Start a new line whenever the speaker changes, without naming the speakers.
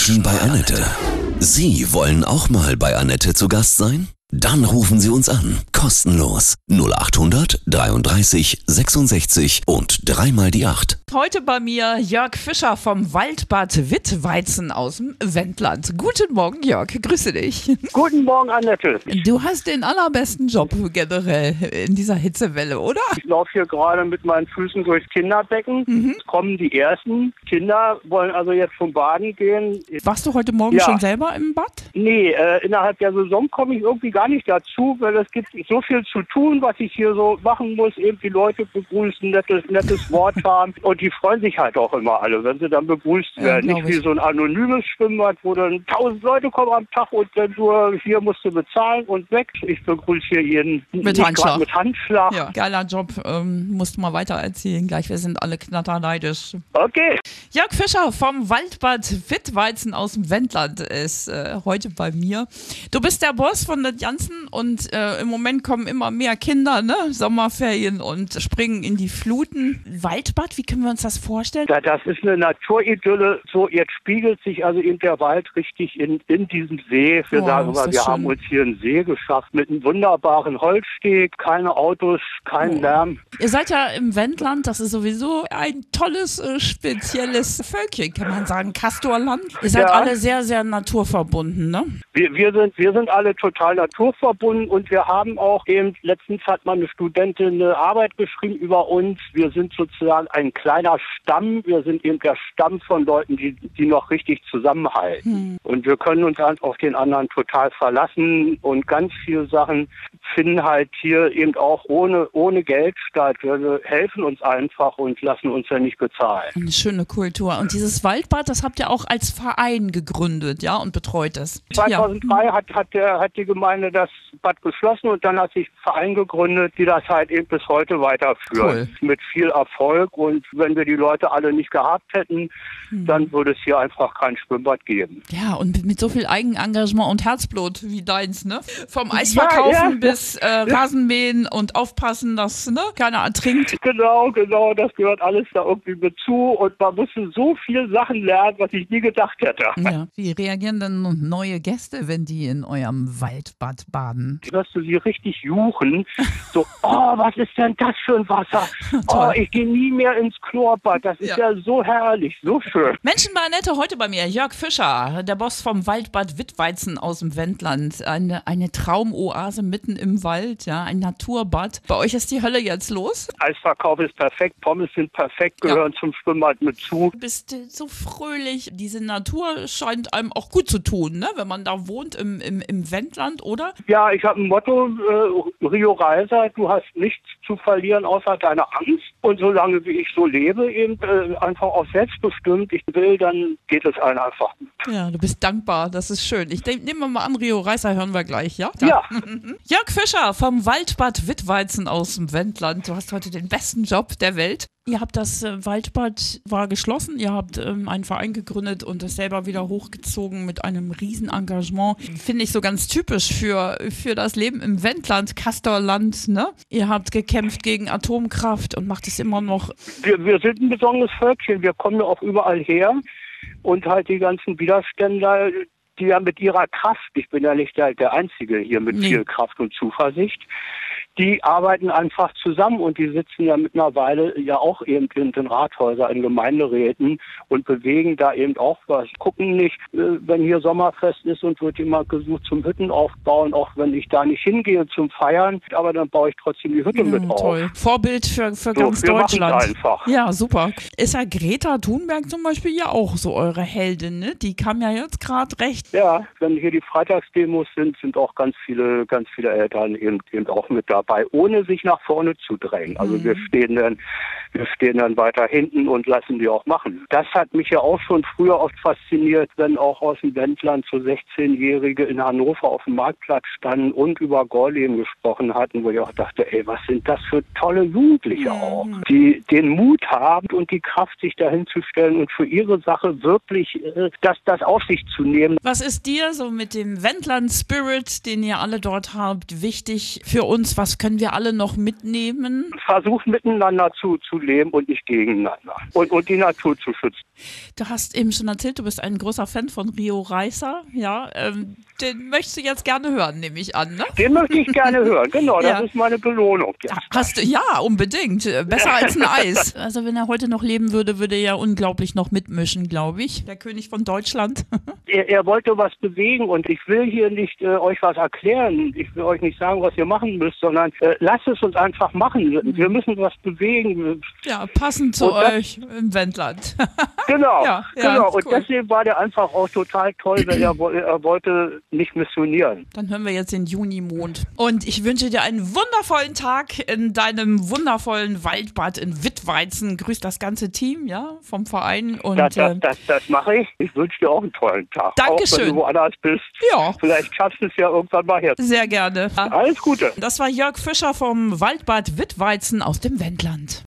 Menschen bei Annette. Sie wollen auch mal bei Annette zu Gast sein? Dann rufen Sie uns an. Kostenlos. 0800 33 66 und dreimal die 8.
Heute bei mir Jörg Fischer vom Waldbad Wittweizen aus dem Wendland. Guten Morgen, Jörg. Grüße dich.
Guten Morgen, Annette.
Du hast den allerbesten Job generell in dieser Hitzewelle, oder?
Ich laufe hier gerade mit meinen Füßen durchs Kinderbecken.
Mhm.
Es kommen die ersten. Kinder wollen also jetzt zum Baden gehen.
Warst du heute Morgen
Ja.
schon selber im Bad?
Nee, äh, innerhalb der Saison komme ich irgendwie gar nicht dazu, weil es gibt so viel zu tun, was ich hier so machen muss. Eben die Leute begrüßen, nettes, nettes Wort haben. Und die freuen sich halt auch immer alle, wenn sie dann begrüßt
Ja,
werden.
glaub
Nicht wie
ich.
so ein anonymes Schwimmbad, wo dann tausend Leute kommen am Tag und dann nur hier musst du bezahlen und weg. Ich begrüße hier jeden
Mit Handschlag.
mit Handschlag.
Ja, geiler Job. Ähm, musst du mal weiter erzählen. Gleich, wir sind alle knatterneidisch.
Okay.
Jörg Fischer vom Waldbad Wittweizen aus dem Wendland ist äh, heute bei mir. Du bist der Boss von der Janssen und äh, im Moment kommen immer mehr Kinder, ne? Sommerferien und springen in die Fluten. Waldbad, wie können wir uns das vorstellen?
Ja, das ist eine Naturidylle. So, jetzt spiegelt sich also eben der Wald richtig in, in diesem See. Wir
Oh,
sagen mal, wir
schön.
haben uns hier einen See geschafft mit einem wunderbaren Holzsteg, keine Autos, kein
Oh.
Lärm.
Ihr seid ja im Wendland, das ist sowieso ein tolles, äh, spezielles Völkchen, kann man sagen. Castorland. Ihr seid
Ja.
alle sehr, sehr naturverbunden, ne?
Wir, wir, sind, wir sind alle total naturverbunden und wir haben auch eben, letztens hat mal eine Studentin eine Arbeit geschrieben über uns. Wir sind sozusagen ein kleiner Stamm. Wir sind eben der Stamm von Leuten, die, die noch richtig zusammenhalten. Und wir können uns auf den anderen total verlassen und ganz viele Sachen finden halt hier eben auch ohne, ohne Geld statt. Wir helfen uns einfach und lassen uns ja nicht bezahlen.
Eine schöne Kultur. Und dieses Waldbad, das habt ihr auch als Verein gegründet, ja, und betreut es. Ja.
2003 hat, hat, der, hat die Gemeinde das Bad geschlossen und dann hat sich ein Verein gegründet, die das halt eben bis heute weiterführen. Mit viel Erfolg und wenn wir die Leute alle nicht gehabt hätten,
Hm.
dann würde es hier einfach kein Schwimmbad geben.
Ja, und mit- mit so viel Eigenengagement und Herzblut wie deins, ne? Vom Eisverkaufen
Ja, ja.
bis äh, Rasenmähen und aufpassen, dass ne, keiner ertrinkt.
Genau, genau, das gehört alles da irgendwie mit zu und man musste so viel Sachen lernen, was ich nie gedacht hätte.
Ja. Wie reagieren denn neue Gäste, wenn die in eurem Waldbad baden?
hörst du sie richtig juchen. So, oh, was ist denn das für ein Wasser? Oh, ich gehe nie mehr ins Chlorbad. Das ist
Ja.
ja so herrlich, so schön.
Menschen bei Annette heute bei mir. Jörg Fischer, der Boss vom Waldbad Wittweizen aus dem Wendland. Eine, eine Traumoase mitten im Wald, ja, ein Naturbad. Bei euch ist die Hölle jetzt los.
Eisverkauf ist perfekt, Pommes sind perfekt, gehören zum Schwimmbad mit zu.
Du bist so fröhlich. Diese Natur scheint einem auch gut zu tun, ne? wenn man da wohnt im, im, im Wendland, oder?
Ja, ich habe ein Motto, äh, Rio Reiser, du hast nichts zu verlieren außer deine Angst. Und solange wie ich so lebe, eben äh, einfach auch selbstbestimmt, ich will, dann geht es allen einfach.
Ja, du bist dankbar. Das ist schön. Ich denk- nehme mal an, Rio Reiser hören wir gleich, ja?
Ja,
Jörg Fischer vom Waldbad Wittweizen aus dem Wendland. Du hast heute den besten Job der Welt. Ihr habt das äh, Waldbad war geschlossen, ihr habt ähm, einen Verein gegründet und es selber wieder hochgezogen mit einem riesen Engagement. Finde ich so ganz typisch für, für das Leben im Wendland, Castorland, ne? Ihr habt gekämpft gegen Atomkraft und macht es immer noch.
wir, wir sind ein besonderes Völkchen, wir kommen ja auch überall her und halt die ganzen Widerständler, die ja mit ihrer Kraft, ich bin ja nicht der, der Einzige hier mit
Nee.
viel Kraft und Zuversicht, die arbeiten einfach zusammen und die sitzen ja mittlerweile ja auch eben in den Rathäusern, in Gemeinderäten und bewegen da eben auch was. Gucken nicht, äh, wenn hier Sommerfest ist und wird jemand gesucht zum Hütten aufbauen, auch wenn ich da nicht hingehe zum Feiern, aber dann baue ich trotzdem die Hütte mit
Mm,
auf.
toll. Vorbild für, für ganz
wir machen's
Deutschland.
einfach.
Ja, super. Ist ja Greta Thunberg zum Beispiel ja auch so eure Heldin, ne? Die kam ja jetzt gerade recht.
Ja, wenn hier die Freitagsdemos sind, sind auch ganz viele, ganz viele Eltern eben, eben auch mit dabei, ohne sich nach vorne zu drängen. Also wir stehen dann, wir stehen dann weiter hinten und lassen die auch machen. Das hat mich ja auch schon früher oft fasziniert, wenn auch aus dem Wendland so 16-Jährige in Hannover auf dem Marktplatz standen und über Gorleben gesprochen hatten, wo ich auch dachte, ey, was sind das für tolle Jugendliche auch, die den Mut haben und die Kraft, sich dahin zu stellen und für ihre Sache wirklich äh, das, das auf sich zu nehmen.
Was ist dir so mit dem Wendland Spirit, den ihr alle dort habt, wichtig für uns? Was Was können wir alle noch mitnehmen?
Versucht miteinander zu, zu leben und nicht gegeneinander. Und, und die Natur zu schützen.
Du hast eben schon erzählt, du bist ein großer Fan von Rio Reiser. Ja, ähm, den möchtest du jetzt gerne hören, nehme ich an, ne?
Den möchte ich gerne hören, genau. Das
Ja.
ist meine Belohnung. Ja.
Hast du, ja, unbedingt. Äh, Besser als ein Eis. Also wenn er heute noch leben würde, würde er ja unglaublich noch mitmischen, glaube ich. Der König von Deutschland.
Er, er wollte was bewegen und ich will hier nicht äh, euch was erklären. Ich will euch nicht sagen, was ihr machen müsst, sondern äh, lasst es uns einfach machen. Wir müssen was bewegen.
Ja, passend zu
das-
euch im Wendland.
Genau,
Ja, ja,
genau. Und
cool.
deswegen war der einfach auch total toll, weil er, er wollte nicht missionieren.
Dann hören wir jetzt den Junimond. Und ich wünsche dir einen wundervollen Tag in deinem wundervollen Waldbad in Wittweizen. Grüß das ganze Team, ja, vom Verein. Und
Das, das,
äh,
das, das mache ich. Ich wünsche dir auch einen tollen Tag. Auch
Dankeschön.
wenn du woanders bist.
ja,
Vielleicht schaffst du es ja irgendwann mal her.
sehr gerne.
Alles Gute.
Das war Jörg Fischer vom Waldbad Wittweizen aus dem Wendland.